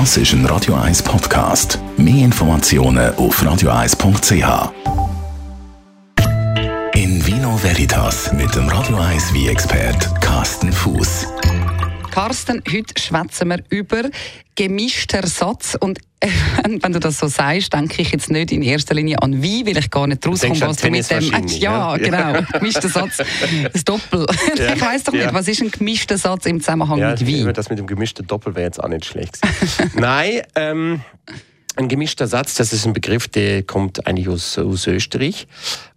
Das ist ein Radio 1 Podcast. Mehr Informationen auf radio1.ch. In Vino Veritas mit dem Radio 1 wie expert Carsten Fuß. Carsten, heute schwätzen wir über gemischter Satz und wenn du das so sagst, denke ich jetzt nicht in erster Linie an wie, weil ich gar nicht rauskomme, was du mit dem... Ja, ja, genau, gemischter Satz, das Doppel. Ja. Ich weiß doch nicht, was ist ein gemischter Satz im Zusammenhang ja, mit wie? Das mit dem gemischten Doppel wäre jetzt auch nicht schlecht Nein, ähm, ein gemischter Satz, das ist ein Begriff, der kommt eigentlich aus, aus Österreich.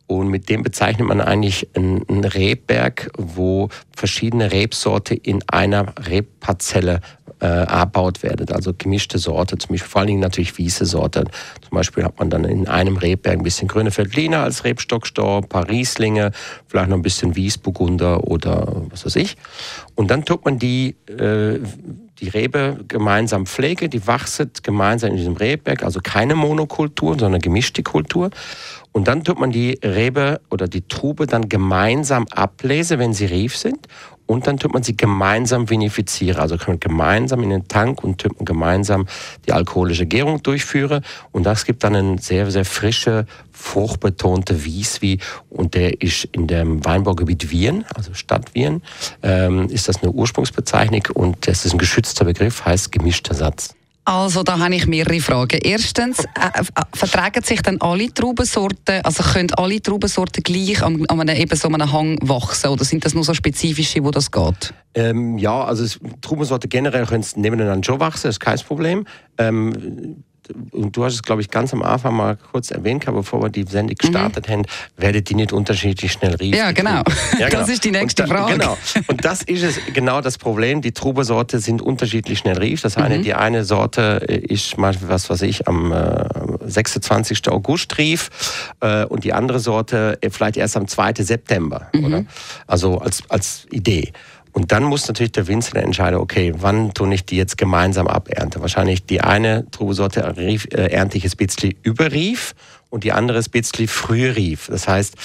Und mit dem bezeichnet man eigentlich einen Rebberg, wo verschiedene Rebsorte in einer Rebparzelle äh, erbaut werden. Also gemischte Sorte, zum Beispiel vor allen Dingen natürlich wiese Sorte. Zum Beispiel hat man dann in einem Rebberg ein bisschen grüne Veltliner als Rebstockstor, ein paar Rieslinge, vielleicht noch ein bisschen Wiesburgunder oder was weiß ich. Und dann tut man die äh, die Rebe gemeinsam pflege, die wachset gemeinsam in diesem Rebberg, also keine Monokultur, sondern gemischte Kultur. Und dann tut man die Rebe oder die Trube dann gemeinsam ablese, wenn sie reif sind. Und dann tut man sie gemeinsam vinifizieren. Also kann man gemeinsam in den Tank und tut man gemeinsam die alkoholische Gärung durchführen. Und das gibt dann eine sehr, sehr frische, fruchtbetonte Wieswi. Und der ist in dem Weinbaugebiet Wien, also Stadt Wien, ähm, ist das eine Ursprungsbezeichnung. Und das ist ein geschützter Begriff, heißt gemischter Satz. Also da habe ich mehrere Fragen. Erstens, äh, äh, vertragen sich dann alle Traubensorten, also können alle Traubensorten gleich an, an einem, eben so einem Hang wachsen oder sind das nur so spezifische, wo das geht? Ähm, ja, also Traubensorten generell können nebeneinander schon wachsen, das ist kein Problem. Ähm, und du hast es, glaube ich, ganz am Anfang mal kurz erwähnt, bevor wir die Sendung mhm. gestartet mhm. haben, werdet die nicht unterschiedlich schnell riechen. Ja, genau. Ja, genau. Das ist die nächste da, Frage. Genau. Und das ist es, genau das Problem. Die Trubesorte sind unterschiedlich schnell rief. Das eine, mhm. die eine Sorte ist mal, was weiß ich, am äh, 26. August rief äh, und die andere Sorte äh, vielleicht erst am 2. September. Mhm. Oder? Also als, als Idee. Und dann muss natürlich der Winzer entscheiden, okay, wann tue ich die jetzt gemeinsam abernte? Wahrscheinlich die eine Trubesorte äh, ernte ich ein bisschen überrief und die andere ist ein bisschen früh rief. Das heißt,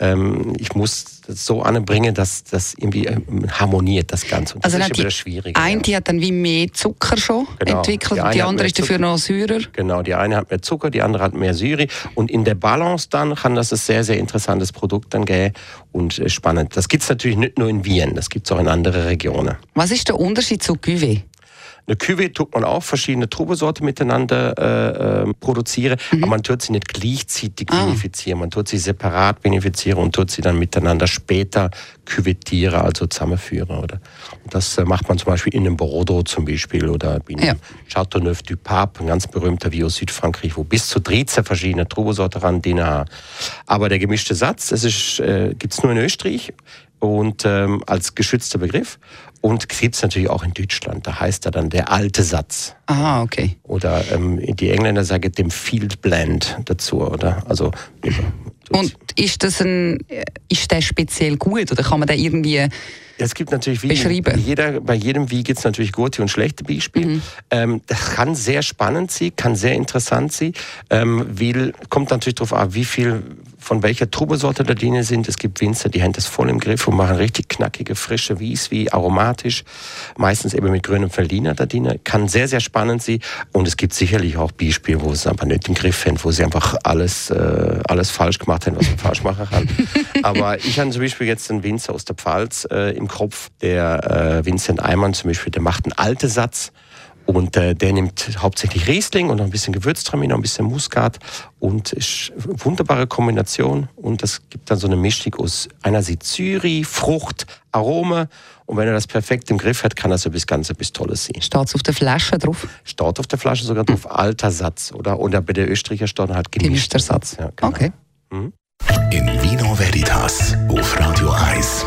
ähm, ich muss das so anbringen, dass das irgendwie ähm, harmoniert, das Ganze. Und das also ist wieder schwierig. Eine die hat dann wie mehr Zucker schon genau. entwickelt die, die andere ist dafür noch Säurer. Genau, die eine hat mehr Zucker, die andere hat mehr Säure. Und in der Balance dann kann das ein sehr, sehr interessantes Produkt dann geben und äh, spannend. Das gibt es natürlich nicht nur in Wien, das gibt es auch in anderen Regionen. Was ist der Unterschied zu Cuvée? Eine Cuvée tut man auch verschiedene Trubesorten miteinander äh, äh, produzieren, mhm. aber man tut sie nicht gleichzeitig ah. vinifizieren. Man tut sie separat vinifizieren und tut sie dann miteinander später küvettieren, also zusammenführen. Oder? Und das äh, macht man zum Beispiel in einem Bordeaux zum Beispiel oder in ja. Châteauneuf du Pape, ein ganz berühmter aus Südfrankreich, wo bis zu 13 verschiedene Trubesorten ran drin haben. Aber der gemischte Satz, das äh, gibt es nur in Österreich und ähm, als geschützter Begriff. Und gibt es natürlich auch in Deutschland. Da heißt er dann der alte Satz. Aha, okay. Oder ähm, die Engländer sagen dem Field Blend dazu, oder? Also und ist das ein, ist der speziell gut oder kann man da irgendwie es gibt natürlich wie Jeder, bei jedem Wie gibt es natürlich gute und schlechte Beispiele. Mhm. Ähm, das kann sehr spannend sein, kann sehr interessant sein. Ähm, weil, kommt natürlich darauf an, wie viel von welcher Trubesorte da drin sind. Es gibt Winzer, die haben das voll im Griff und machen richtig knackige, frische Wies, wie aromatisch. Meistens eben mit grünem Verliner da drin. Kann sehr, sehr spannend sein. Und es gibt sicherlich auch Beispiele, wo sie einfach nicht im Griff haben, wo sie einfach alles, äh, alles falsch gemacht haben, was man falsch machen kann. Aber ich habe zum Beispiel jetzt einen Winzer aus der Pfalz äh, im Kopf, der äh, Vincent Eimann zum Beispiel, der macht einen alten Satz und äh, der nimmt hauptsächlich Riesling und noch ein bisschen Gewürztraminer, ein bisschen Muskat und ist eine wunderbare Kombination. Und das gibt dann so eine Mischung aus einerseits Syri, Frucht, Arome. Und wenn er das perfekt im Griff hat, kann das das Ganze bis Tolles sein. Steht es auf der Flasche drauf? Steht auf der Flasche sogar drauf, alter Satz. Oder, oder bei der Österreicher steht halt gemischter Satz. Ja, genau. Okay. Mhm. In Vino Veritas auf Radio 1.